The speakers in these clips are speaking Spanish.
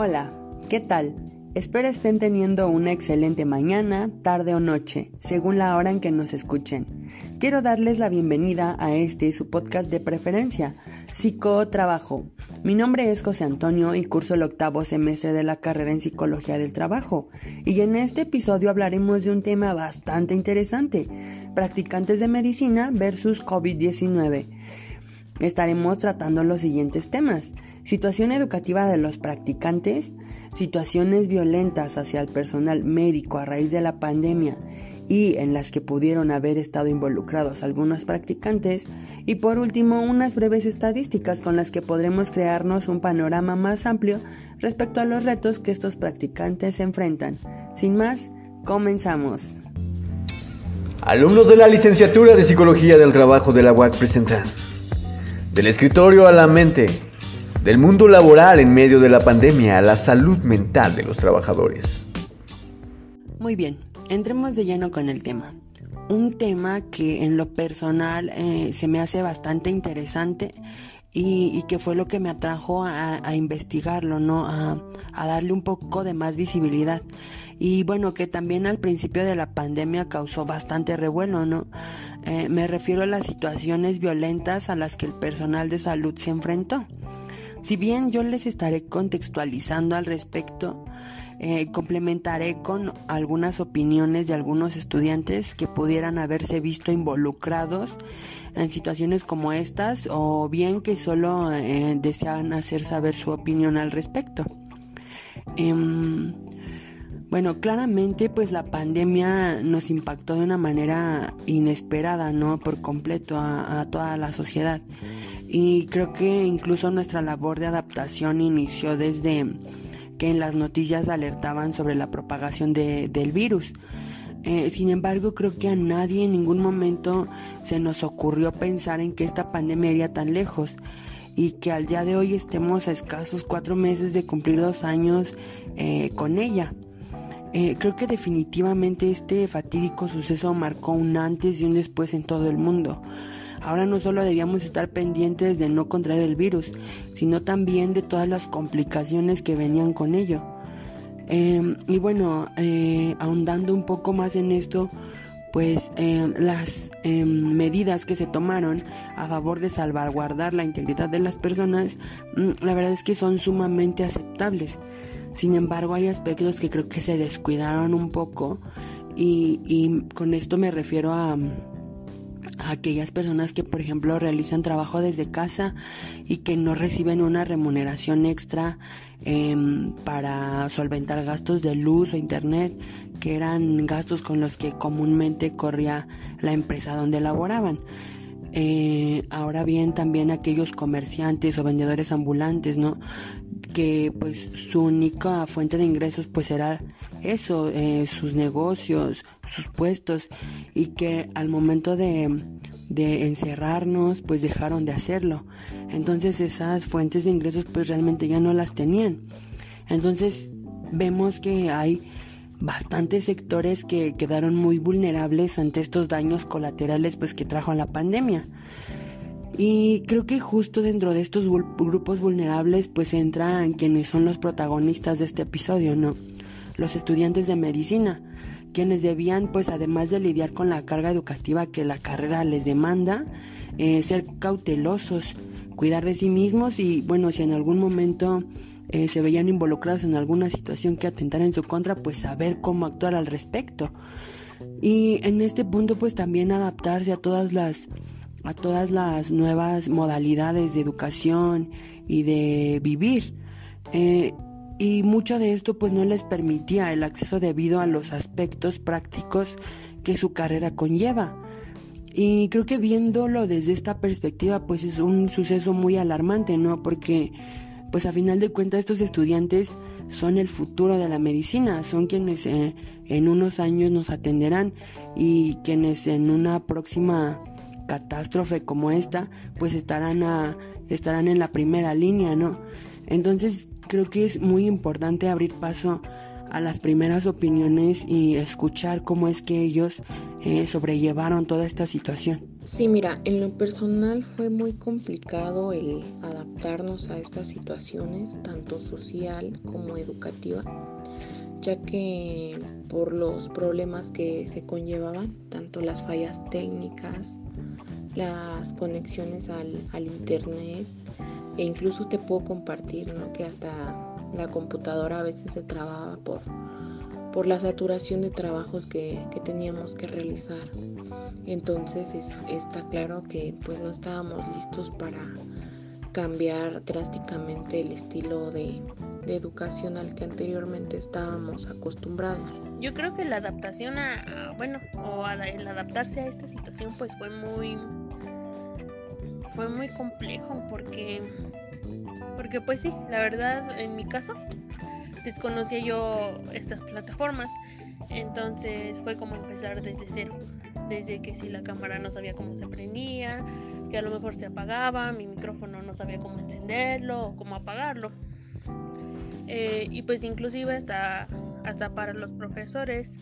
Hola, ¿qué tal? Espero estén teniendo una excelente mañana, tarde o noche, según la hora en que nos escuchen. Quiero darles la bienvenida a este su podcast de preferencia, Psicotrabajo. Mi nombre es José Antonio y curso el octavo semestre de la carrera en Psicología del Trabajo. Y en este episodio hablaremos de un tema bastante interesante, practicantes de medicina versus COVID-19. Estaremos tratando los siguientes temas situación educativa de los practicantes, situaciones violentas hacia el personal médico a raíz de la pandemia y en las que pudieron haber estado involucrados algunos practicantes, y por último unas breves estadísticas con las que podremos crearnos un panorama más amplio respecto a los retos que estos practicantes enfrentan. Sin más, comenzamos. Alumnos de la licenciatura de Psicología del Trabajo de la UAC presentan Del escritorio a la mente del mundo laboral en medio de la pandemia a la salud mental de los trabajadores. Muy bien, entremos de lleno con el tema. Un tema que en lo personal eh, se me hace bastante interesante y, que fue lo que me atrajo a, investigarlo, ¿no? A, darle un poco de más visibilidad. Y bueno, que también al principio de la pandemia causó bastante revuelo, ¿no? Eh, me refiero a las situaciones violentas a las que el personal de salud se enfrentó. Si bien yo les estaré contextualizando al respecto, eh, complementaré con algunas opiniones de algunos estudiantes que pudieran haberse visto involucrados en situaciones como estas o bien que solo eh, desean hacer saber su opinión al respecto. Em, bueno, claramente pues la pandemia nos impactó de una manera inesperada, ¿no? Por completo a toda la sociedad y creo que incluso nuestra labor de adaptación inició desde que en las noticias alertaban sobre la propagación del virus. Eh, sin embargo, creo que a nadie en ningún momento se nos ocurrió pensar en que esta pandemia iría tan lejos y que al día de hoy estemos a escasos cuatro meses de cumplir dos años eh, con ella. Eh, creo que definitivamente este fatídico suceso marcó un antes y un después en todo el mundo. Ahora no solo debíamos estar pendientes de no contraer el virus, sino también de todas las complicaciones que venían con ello. Em, y bueno, eh, ahondando un poco más en esto, pues em, las em, medidas que se tomaron a favor de salvaguardar la integridad de las personas, mm, la verdad es que son sumamente aceptables. Sin embargo, hay aspectos que creo que se descuidaron un poco y con esto me refiero a, a aquellas personas que por ejemplo realizan trabajo desde casa y que no reciben una remuneración extra em, para solventar gastos de luz o internet que eran gastos con los que comúnmente corría la empresa donde laboraban. Eh, ahora bien también aquellos comerciantes o vendedores ambulantes, ¿no? Que pues su única fuente de ingresos pues era eso, eh, sus negocios, sus puestos y que al momento de, de encerrarnos pues dejaron de hacerlo. Entonces esas fuentes de ingresos pues realmente ya no las tenían. Entonces vemos que hay bastantes sectores que quedaron muy vulnerables ante estos daños colaterales pues que trajo la pandemia. Y creo que justo dentro de estos grupos vulnerables pues entran quienes son los protagonistas de este episodio, ¿no? los estudiantes de medicina, quienes debían, pues además de lidiar con la carga educativa que la carrera les demanda, eh, ser cautelosos, cuidar de sí mismos y bueno, si en algún momento eh, se veían involucrados en alguna situación que atentara en su contra, pues saber cómo actuar al respecto. Y en este punto pues también adaptarse a todas las a todas las nuevas modalidades de educación y de vivir. Eh, y mucho de esto pues no les permitía el acceso debido a los aspectos prácticos que su carrera conlleva. Y creo que viéndolo desde esta perspectiva pues es un suceso muy alarmante, ¿no? Porque pues a final de cuentas estos estudiantes son el futuro de la medicina, son quienes eh, en unos años nos atenderán y quienes en una próxima catástrofe como esta pues estarán a, estarán en la primera línea, ¿no? Entonces creo que es muy importante abrir paso a las primeras opiniones y escuchar cómo es que ellos eh, sobrellevaron toda esta situación. Sí, mira, en lo personal fue muy complicado el adaptarnos a estas situaciones, tanto social como educativa, ya que por los problemas que se conllevaban, tanto las fallas técnicas, las conexiones al, internet, e incluso te puedo compartir que hasta la computadora a veces se trababa por, por la saturación de trabajos que, que teníamos que realizar. Entonces está claro que pues no estábamos listos para cambiar drásticamente el estilo de, educación al que anteriormente estábamos acostumbrados. Yo creo que la adaptación a, bueno, o el adaptarse a esta situación pues fue muy fue muy complejo porque porque pues sí, la verdad en mi caso desconocía yo estas plataformas, entonces fue como empezar desde cero desde que si la cámara no sabía cómo se prendía, que a lo mejor se apagaba, mi micrófono no sabía cómo encenderlo o cómo apagarlo. Eh, y pues inclusive hasta, hasta para los profesores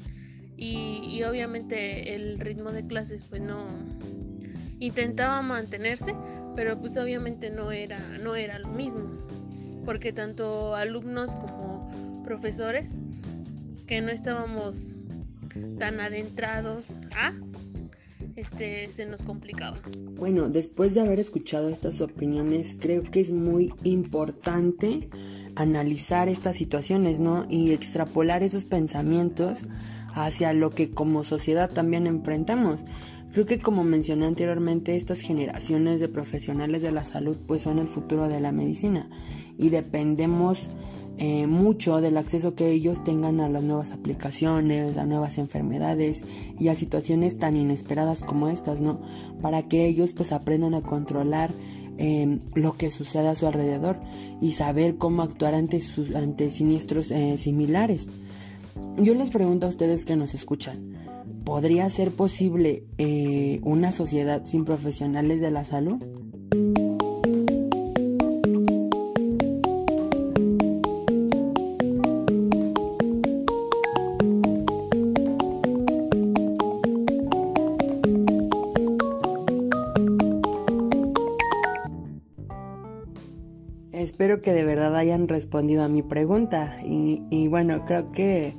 y, obviamente el ritmo de clases pues no intentaba mantenerse, pero pues obviamente no era, no era lo mismo, porque tanto alumnos como profesores que no estábamos tan adentrados a este, se nos complicaba. Bueno, después de haber escuchado estas opiniones, creo que es muy importante analizar estas situaciones, ¿no? Y extrapolar esos pensamientos hacia lo que como sociedad también enfrentamos. Creo que como mencioné anteriormente, estas generaciones de profesionales de la salud pues son el futuro de la medicina y dependemos eh, mucho del acceso que ellos tengan a las nuevas aplicaciones, a nuevas enfermedades y a situaciones tan inesperadas como estas, ¿no? Para que ellos pues aprendan a controlar em, lo que sucede a su alrededor y saber cómo actuar ante, sus, ante siniestros eh, similares. Yo les pregunto a ustedes que nos escuchan, ¿podría ser posible eh, una sociedad sin profesionales de la salud? espero que de verdad hayan respondido a mi pregunta. Y, bueno, creo que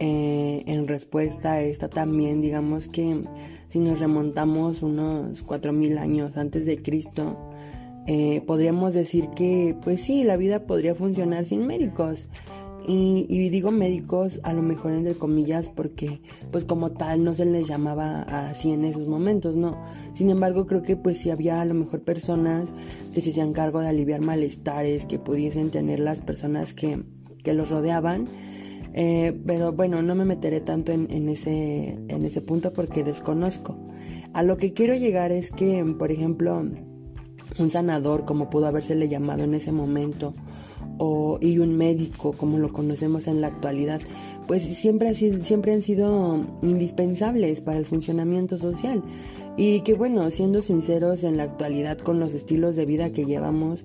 eh, en respuesta a esta también, digamos que si nos remontamos unos 4.000 años antes de Cristo, eh, podríamos decir que, pues sí, la vida podría funcionar sin médicos. Y, digo médicos a lo mejor entre comillas porque pues como tal no se les llamaba así en esos momentos, ¿no? Sin embargo creo que pues sí había a lo mejor personas que se hacían cargo de aliviar malestares que pudiesen tener las personas que, que los rodeaban. Eh, pero bueno, no me meteré tanto en, ese, en ese punto porque desconozco. A lo que quiero llegar es que, por ejemplo, un sanador, como pudo habérsele llamado en ese momento, o, y un médico como lo conocemos en la actualidad, pues siempre, siempre han sido indispensables para el funcionamiento social. Y que bueno, siendo sinceros en la actualidad con los estilos de vida que llevamos,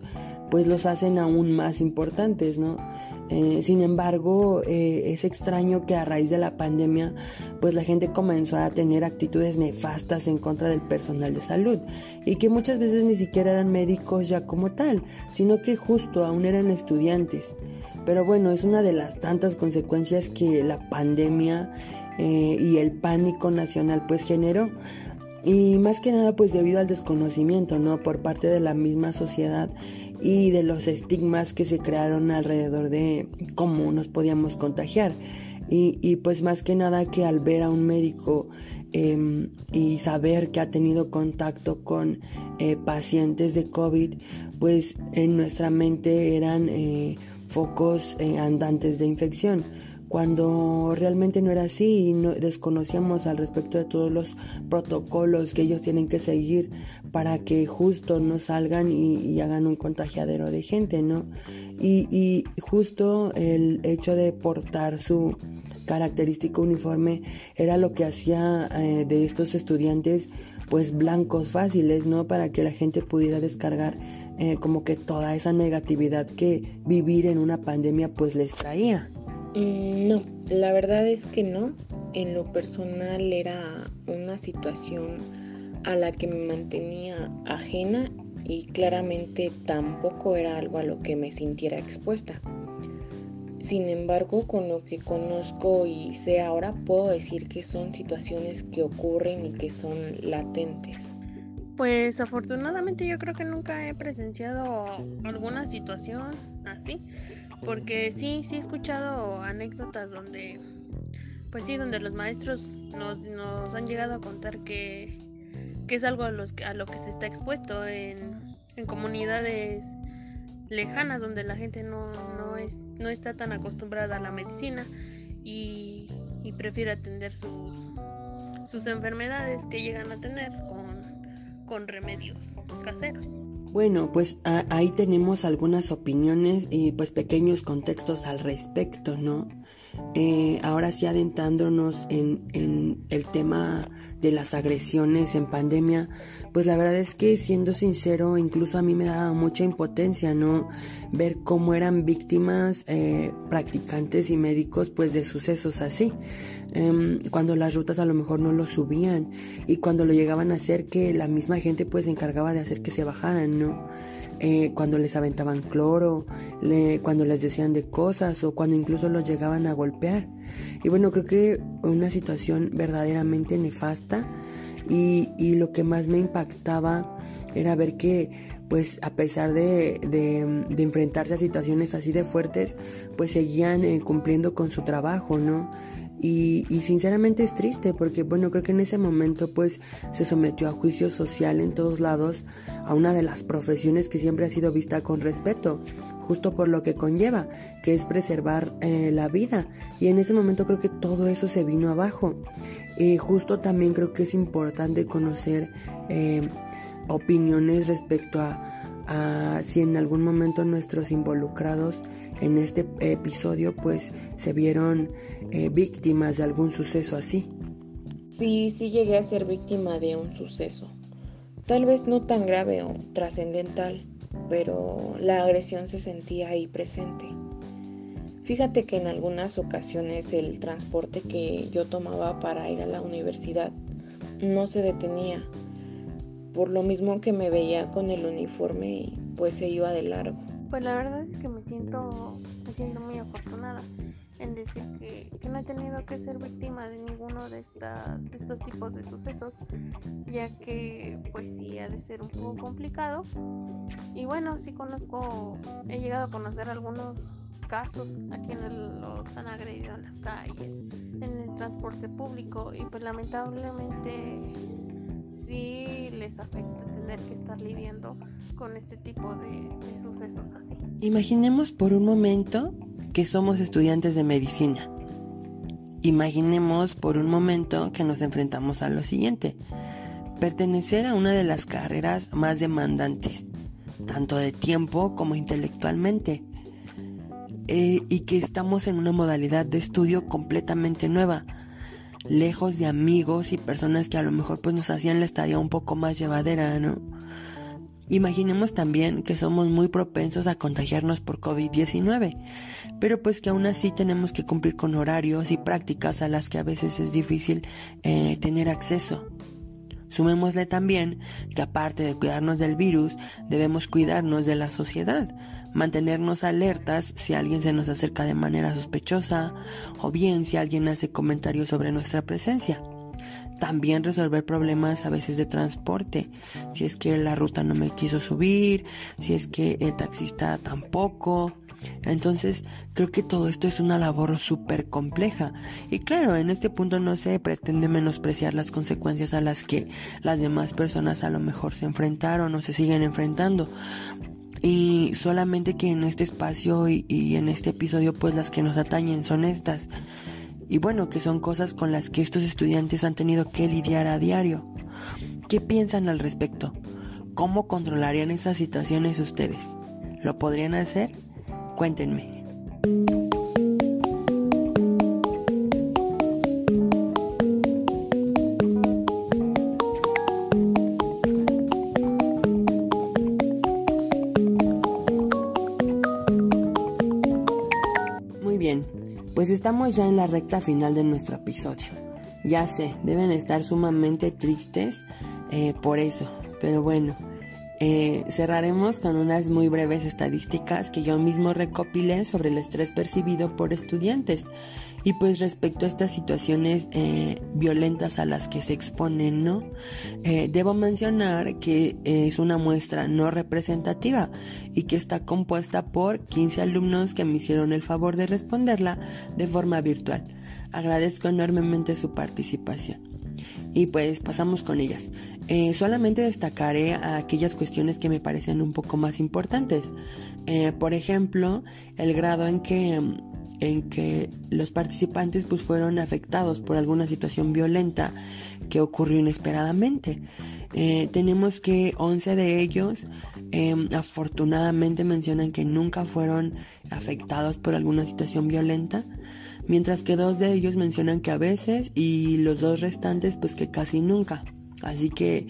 pues los hacen aún más importantes, ¿no? Eh, sin embargo, eh, es extraño que a raíz de la pandemia, pues la gente comenzó a tener actitudes nefastas en contra del personal de salud y que muchas veces ni siquiera eran médicos ya como tal, sino que justo aún eran estudiantes. Pero bueno, es una de las tantas consecuencias que la pandemia eh, y el pánico nacional pues generó. Y más que nada pues debido al desconocimiento, ¿no? Por parte de la misma sociedad y de los estigmas que se crearon alrededor de cómo nos podíamos contagiar. Y, pues más que nada que al ver a un médico em, y saber que ha tenido contacto con eh, pacientes de COVID, pues en nuestra mente eran eh, focos eh, andantes de infección cuando realmente no era así y no, desconocíamos al respecto de todos los protocolos que ellos tienen que seguir para que justo no salgan y, hagan un contagiadero de gente, ¿no? Y, justo el hecho de portar su característico uniforme era lo que hacía eh, de estos estudiantes pues blancos fáciles, ¿no? Para que la gente pudiera descargar eh, como que toda esa negatividad que vivir en una pandemia pues les traía. Mm, no, la verdad es que no. En lo personal era una situación a la que me mantenía ajena y claramente tampoco era algo a lo que me sintiera expuesta. Sin embargo, con lo que conozco y sé ahora, puedo decir que son situaciones que ocurren y que son latentes. Pues afortunadamente yo creo que nunca he presenciado alguna situación así, porque sí, sí he escuchado anécdotas donde, pues sí, donde los maestros nos, nos han llegado a contar que, que es algo a, los, a lo que se está expuesto en, en comunidades lejanas donde la gente no, no, es, no está tan acostumbrada a la medicina y, y prefiere atender sus, sus enfermedades que llegan a tener con remedios caseros. Bueno, pues ahí tenemos algunas opiniones y pues pequeños contextos al respecto, ¿no? Eh, ahora sí adentrándonos en, en, el tema de las agresiones en pandemia, pues la verdad es que siendo sincero, incluso a mí me daba mucha impotencia, ¿no? Ver cómo eran víctimas eh, practicantes y médicos pues de sucesos así. Em, cuando las rutas a lo mejor no lo subían y cuando lo llegaban a hacer que la misma gente pues se encargaba de hacer que se bajaran, ¿no? Eh, cuando les aventaban cloro, cuando les decían de cosas o cuando incluso los llegaban a golpear. Y bueno, creo que una situación verdaderamente nefasta y, y lo que más me impactaba era ver que pues a pesar de, de, enfrentarse a situaciones así de fuertes, pues seguían eh, cumpliendo con su trabajo, ¿no? Y, y, sinceramente es triste porque bueno creo que en ese momento pues se sometió a juicio social en todos lados a una de las profesiones que siempre ha sido vista con respeto justo por lo que conlleva que es preservar eh, la vida. Y en ese momento creo que todo eso se vino abajo. Y justo también creo que es importante conocer eh, opiniones respecto a si en algún momento nuestros involucrados en este episodio pues se vieron eh, víctimas de algún suceso así. Sí, sí llegué a ser víctima de un suceso. Tal vez no tan grave o trascendental, pero la agresión se sentía ahí presente. Fíjate que en algunas ocasiones el transporte que yo tomaba para ir a la universidad no se detenía, por lo mismo que me veía con el uniforme y pues se iba de largo. Pues la verdad es que me siento, me siento muy afortunada en decir que, no he tenido que ser víctima de ninguno de, de estos tipos de sucesos, ya que pues sí ha de ser un poco complicado. Y bueno, sí conozco, he llegado a conocer algunos casos a quienes los han agredido en las calles, en el transporte público y pues lamentablemente sí les afecta tener que estar lidiando con este tipo de, sucesos así. Imaginemos por un momento que somos estudiantes de medicina. Imaginemos por un momento que nos enfrentamos a lo siguiente. Pertenecer a una de las carreras más demandantes, tanto de tiempo como intelectualmente. Eh, y que estamos en una modalidad de estudio completamente nueva, lejos de amigos y personas que a lo mejor pues nos hacían la estadía un poco más llevadera, ¿no? Imaginemos también que somos muy propensos a contagiarnos por COVID-19, pero pues que aún así tenemos que cumplir con horarios y prácticas a las que a veces es difícil eh, tener acceso. Sumémosle también que aparte de cuidarnos del virus, debemos cuidarnos de la sociedad, mantenernos alertas si alguien se nos acerca de manera sospechosa o bien si alguien hace comentarios sobre nuestra presencia. También resolver problemas a veces de transporte, si es que la ruta no me quiso subir, si es que el taxista tampoco. Entonces creo que todo esto es una labor súper compleja y claro, en este punto no se pretende menospreciar las consecuencias a las que las demás personas a lo mejor se enfrentaron o se siguen enfrentando, y solamente que en este espacio y, en este episodio pues las que nos atañen son estas. Y bueno, que son cosas con las que estos estudiantes han tenido que lidiar a diario. ¿Qué piensan al respecto? ¿Cómo controlarían esas situaciones ustedes? ¿Lo podrían hacer? Cuéntenme. Estamos ya en la recta final de nuestro episodio. Ya sé, deben estar sumamente tristes eh, por eso. Pero bueno, eh, cerraremos con unas muy breves estadísticas que yo mismo recopilé sobre el estrés percibido por estudiantes y pues respecto a estas situaciones eh, violentas a las que se exponen, ¿no? Eh, debo mencionar que es una muestra no representativa y que está compuesta por 15 alumnos que me hicieron el favor de responderla de forma virtual. Agradezco enormemente su participación. Y pues pasamos con ellas. Eh, solamente destacaré aquellas cuestiones que me parecen un poco más importantes. por ejemplo, el grado en que en que los participantes pues fueron afectados por alguna situación violenta que ocurrió inesperadamente. Eh, tenemos que 11 de ellos em, afortunadamente mencionan que nunca fueron afectados por alguna situación violenta, mientras que dos de ellos mencionan que a veces y los dos restantes pues que casi nunca. Así que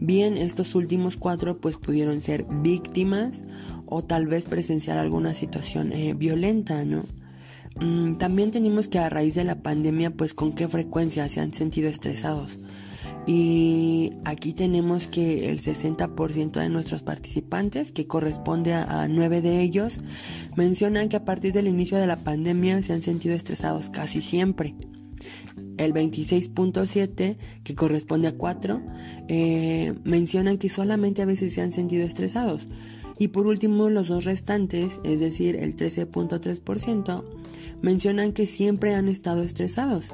bien, estos últimos cuatro pues pudieron ser víctimas o tal vez presenciar alguna situación eh, violenta, ¿no? Mm, también tenemos que a raíz de la pandemia, pues con qué frecuencia se han sentido estresados. Y aquí tenemos que el 60% de nuestros participantes, que corresponde a, 9 de ellos, mencionan que a partir del inicio de la pandemia se han sentido estresados casi siempre. El 26.7, que corresponde a 4, eh, mencionan que solamente a veces se han sentido estresados. Y por último, los dos restantes, es decir, el 13.3%, mencionan que siempre han estado estresados.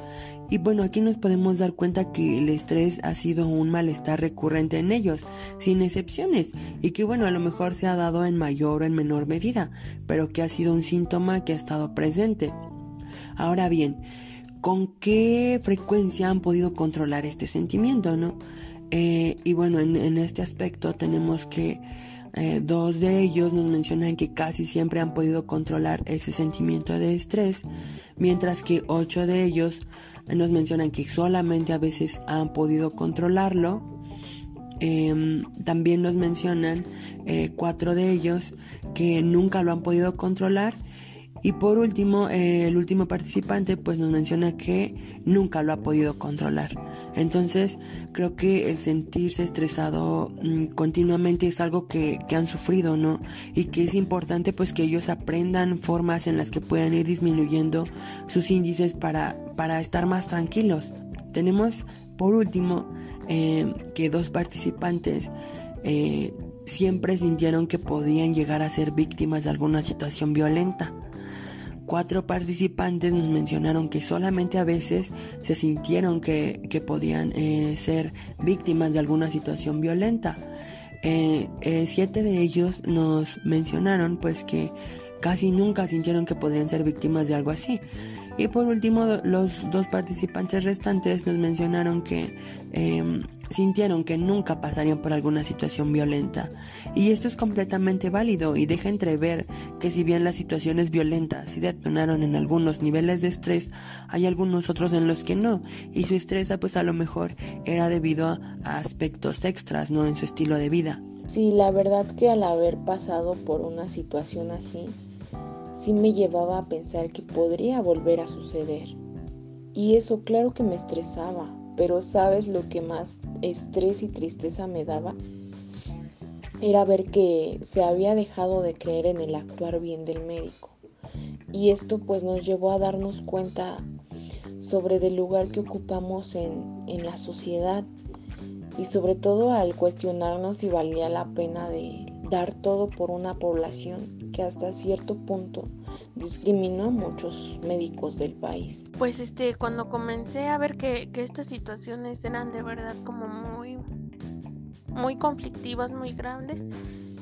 Y bueno, aquí nos podemos dar cuenta que el estrés ha sido un malestar recurrente en ellos, sin excepciones, y que bueno, a lo mejor se ha dado en mayor o en menor medida, pero que ha sido un síntoma que ha estado presente. Ahora bien, ¿con qué frecuencia han podido controlar este sentimiento, no? Eh, y bueno, en este aspecto tenemos que eh, dos de ellos nos mencionan que casi siempre han podido controlar ese sentimiento de estrés, mientras que ocho de ellos nos mencionan que solamente a veces han podido controlarlo. Em, también nos mencionan eh, cuatro de ellos que nunca lo han podido controlar. Y por último, eh, el último participante pues nos menciona que nunca lo ha podido controlar. Entonces, creo que el sentirse estresado mm, continuamente es algo que, han sufrido, ¿no? Y que es importante pues que ellos aprendan formas en las que puedan ir disminuyendo sus índices para, para estar más tranquilos. Tenemos, por último, eh, que dos participantes eh, siempre sintieron que podían llegar a ser víctimas de alguna situación violenta. Cuatro participantes nos mencionaron que solamente a veces se sintieron que, podían eh, ser víctimas de alguna situación violenta. Eh, eh, siete de ellos nos mencionaron pues que casi nunca sintieron que podrían ser víctimas de algo así. Y por último, los dos participantes restantes nos mencionaron que em, sintieron que nunca pasarían por alguna situación violenta. Y esto es completamente válido y deja entrever que si bien las situaciones violentas sí detonaron en algunos niveles de estrés, hay algunos otros en los que no. Y su estrés pues a lo mejor era debido a, a aspectos extras, no en su estilo de vida. Sí, la verdad que al haber pasado por una situación así, sí me llevaba a pensar que podría volver a suceder. Y eso claro que me estresaba, pero ¿sabes lo que más estrés y tristeza me daba? Era ver que se había dejado de creer en el actuar bien del médico. Y esto pues nos llevó a darnos cuenta sobre el lugar que ocupamos en, en la sociedad y sobre todo al cuestionarnos si valía la pena de dar todo por una población que hasta cierto punto discriminó a muchos médicos del país. Pues este, cuando comencé a ver que, estas situaciones eran de verdad como muy, muy conflictivas, muy grandes,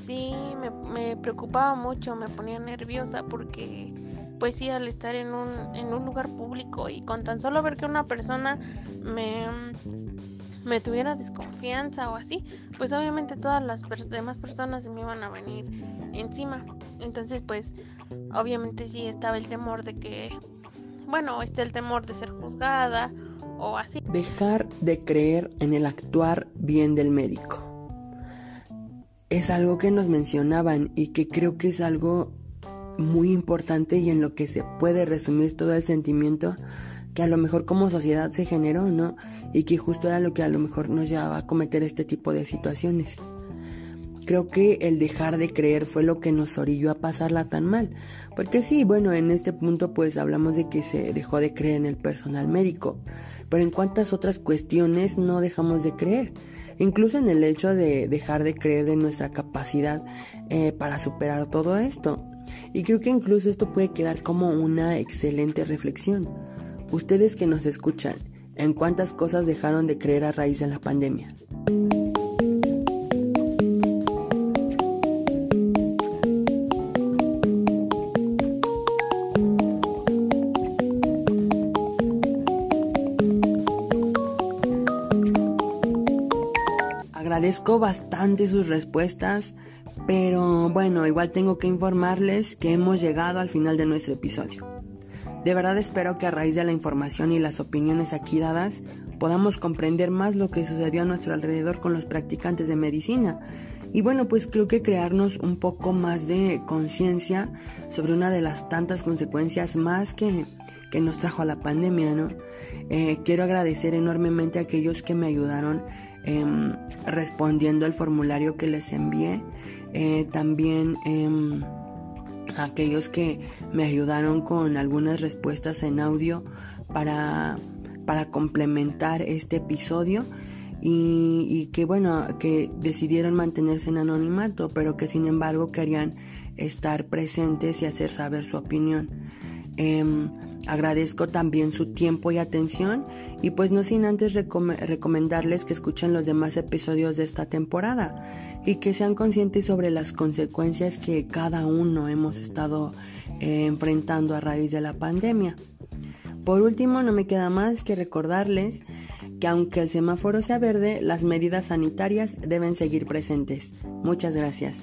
sí me, me preocupaba mucho, me ponía nerviosa porque pues sí, al estar en un, en un lugar público y con tan solo ver que una persona me me tuviera desconfianza o así, pues obviamente todas las demás personas me iban a venir encima. Entonces, pues obviamente sí estaba el temor de que, bueno, está el temor de ser juzgada o así. Dejar de creer en el actuar bien del médico. Es algo que nos mencionaban y que creo que es algo muy importante y en lo que se puede resumir todo el sentimiento que a lo mejor como sociedad se generó, ¿no? Y que justo era lo que a lo mejor nos llevaba a cometer este tipo de situaciones. Creo que el dejar de creer fue lo que nos orilló a pasarla tan mal. Porque sí, bueno, en este punto pues hablamos de que se dejó de creer en el personal médico. Pero en cuántas otras cuestiones no dejamos de creer. Incluso en el hecho de dejar de creer en nuestra capacidad eh, para superar todo esto. Y creo que incluso esto puede quedar como una excelente reflexión. Ustedes que nos escuchan, ¿en cuántas cosas dejaron de creer a raíz de la pandemia? Agradezco bastante sus respuestas, pero bueno, igual tengo que informarles que hemos llegado al final de nuestro episodio. De verdad espero que a raíz de la información y las opiniones aquí dadas podamos comprender más lo que sucedió a nuestro alrededor con los practicantes de medicina. Y bueno, pues creo que crearnos un poco más de conciencia sobre una de las tantas consecuencias más que, que nos trajo a la pandemia, ¿no? Eh, quiero agradecer enormemente a aquellos que me ayudaron Em, respondiendo el formulario que les envié. Eh, también em, aquellos que me ayudaron con algunas respuestas en audio para, para complementar este episodio. Y, que bueno, que decidieron mantenerse en anonimato, pero que sin embargo querían estar presentes y hacer saber su opinión. Em, agradezco también su tiempo y atención y pues no sin antes recomendarles que escuchen los demás episodios de esta temporada y que sean conscientes sobre las consecuencias que cada uno hemos estado eh, enfrentando a raíz de la pandemia. Por último, no me queda más que recordarles que aunque el semáforo sea verde, las medidas sanitarias deben seguir presentes. Muchas gracias.